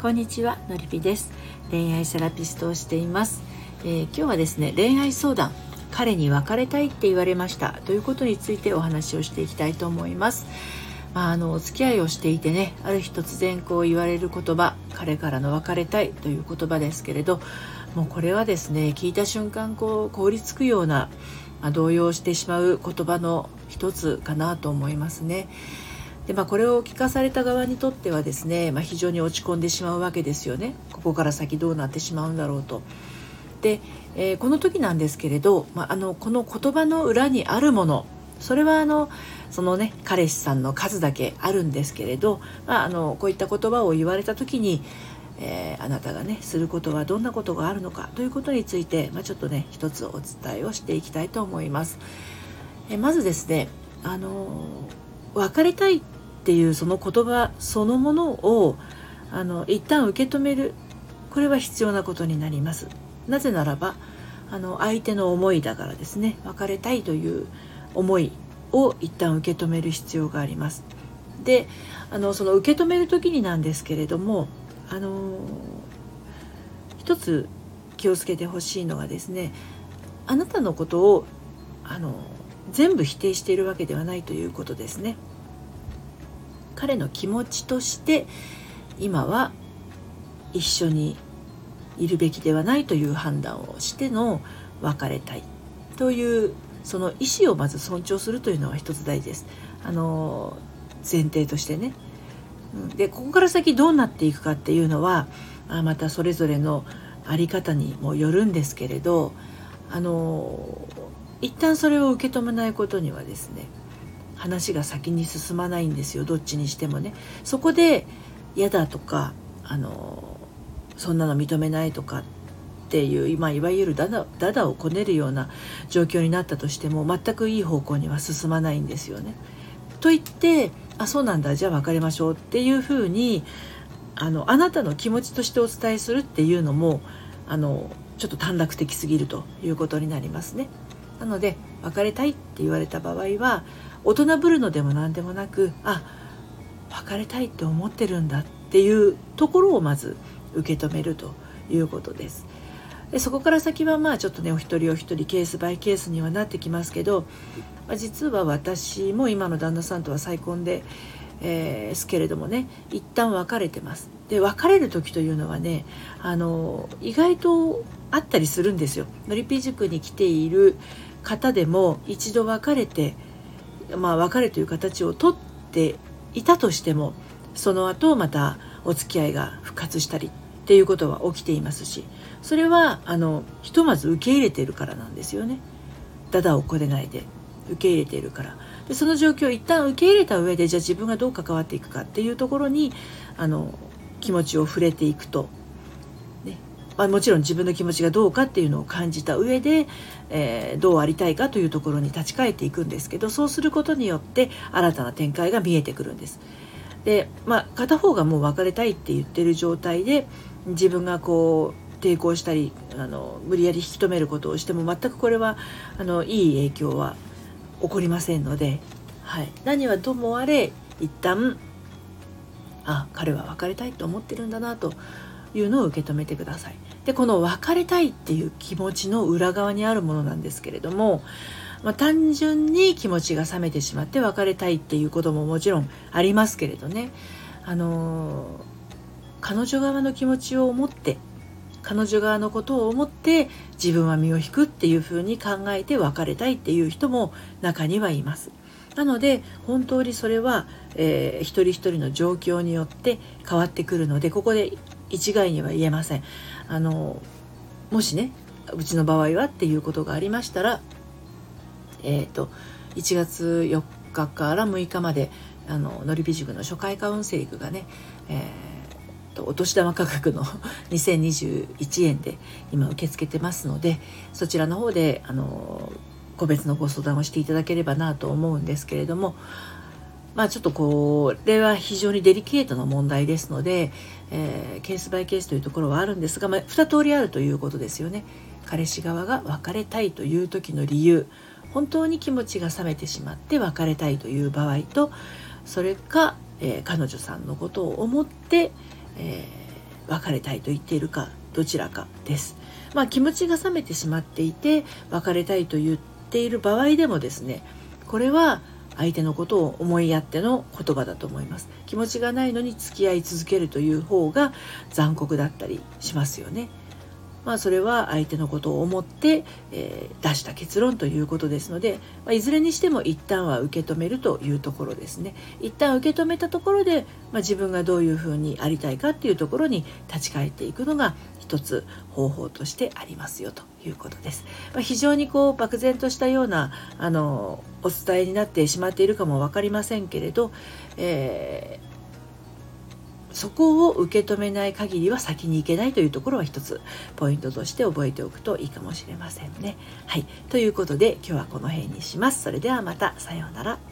こんにちはのりぴです。恋愛セラピストをしています、えー、今日はですね恋愛相談彼に別れたいって言われました。ということについてお話をしていきたいと思います。まあ、あのお付き合いをしていてねある日突然こう言われる言葉彼からの別れたいという言葉ですけれどもうこれはですね聞いた瞬間こう凍りつくような、まあ、動揺してしまう言葉の一つかなと思いますね。でまあ、これを聞かされた側にとってはですね、まあ、非常に落ち込んでしまうわけですよねここから先どうなってしまうんだろうと。で、えー、この時なんですけれど、まあ、あのこの言葉の裏にあるものそれはあのそのね彼氏さんの数だけあるんですけれど、まあ、あのこういった言葉を言われた時に、えー、あなたがねすることはどんなことがあるのかということについて、まあ、ちょっとね一つお伝えをしていきたいと思います。えー、まずですねあの別れたいっていうその言葉そのものをあの一旦受け止めるこれは必要なことになります。なぜならばあの相手の思いだからですね別れたいという思いを一旦受け止める必要があります。であのその受け止める時になんですけれどもあの一つ気をつけてほしいのがですねあなたのことをあの全部否定しているわけではないということですね。彼の気持ちとして今は一緒にいるべきではないという判断をしての別れたいというその意思をまず尊重するというのは一つ大事です。あの前提としてね。でここから先どうなっていくかっていうのはまたそれぞれの在り方にもよるんですけれどあの一旦それを受け止めないことにはですね話が先に進まないんですよどっちにしてもね。そこで嫌だとかあのそんなの認めないとかっていう今いわゆるダダダダをこねるような状況になったとしても全くいい方向には進まないんですよね。と言ってあそうなんだじゃあ別れましょうっていうふうにあのあなたの気持ちとしてお伝えするっていうのもあのちょっと短絡的すぎるということになりますね。なので別れたいって言われた場合は大人ぶるのでも何でもなくあ別れたいって思ってるんだっていうところをまず受け止めるということです。でそこから先はまあちょっとねお一人お一人ケースバイケースにはなってきますけど、まあ、実は私も今の旦那さんとは再婚で、えー、すけれどもね一旦別れてます。で別れる時というのはねあの意外とあったりするんですよ。のりぴ塾に来ている方でも一度別れてまあ別れという形をとっていたとしてもその後またお付き合いが復活したりっていうことは起きていますしそれはあのひとまず受け入れているからなんですよね。だだをこねないで受け入れているからでその状況を一旦受け入れた上でじゃあ自分がどう関わっていくかっていうところにあの気持ちを触れていくと、まあ、もちろん自分の気持ちがどうかっていうのを感じた上で、えー、どうありたいかというところに立ち返っていくんですけどそうすることによって新たな展開が見えてくるんです。でまあ片方がもう別れたいって言ってる状態で自分がこう抵抗したりあの無理やり引き止めることをしても全くこれはあのいい影響は起こりませんので、はい、何はともあれ一旦あ彼は別れたいと思ってるんだなというのを受け止めてください。でこの別れたいっていう気持ちの裏側にあるものなんですけれども、まあ、単純に気持ちが冷めてしまって別れたいっていうことももちろんありますけれどねあの彼女側の気持ちを思って彼女側のことを思って自分は身を引くっていうふうに考えて別れたいっていう人も中にはいます。なので本当にそれは、えー、一人一人の状況によって変わってくるのでここで一概には言えません。あのもしねうちの場合はっていうことがありましたら、えーと、1月4日から6日まであののりび塾の初回カウンセリングがね、えーとお年玉価格の 2021円で今受け付けてますのでそちらの方であの個別のご相談をしていただければなと思うんですけれどもまあちょっとこれは非常にデリケートな問題ですので、えー、ケースバイケースというところはあるんですが、まあ、2通りあるということですよね。彼氏側が別れたいという時の理由本当に気持ちが冷めてしまって別れたいという場合とそれか、えー、彼女さんのことを思って、えー別れたいと言っているかどちらかです。まあ、気持ちが冷めてしまっていて別れたいと言っている場合でもですねこれは相手のことを思いやっての言葉だと思います。気持ちがないのに付き合い続けるという方が残酷だったりしますよね。まあ、それは相手のことを思って、えー、出した結論ということですので、まあ、いずれにしても一旦は受け止めるというところですね一旦受け止めたところで、まあ、自分がどういうふうにありたいかっていうところに立ち返っていくのが一つ方法としてありますよということです。まあ、非常にこう漠然としたようなあのお伝えになってしまっているかも分かりませんけれど、えーそこを受け止めない限りは先に行けないというところは一つポイントとして覚えておくといいかもしれませんね。はい。ということで今日はこの辺にします。それではまた。さようなら。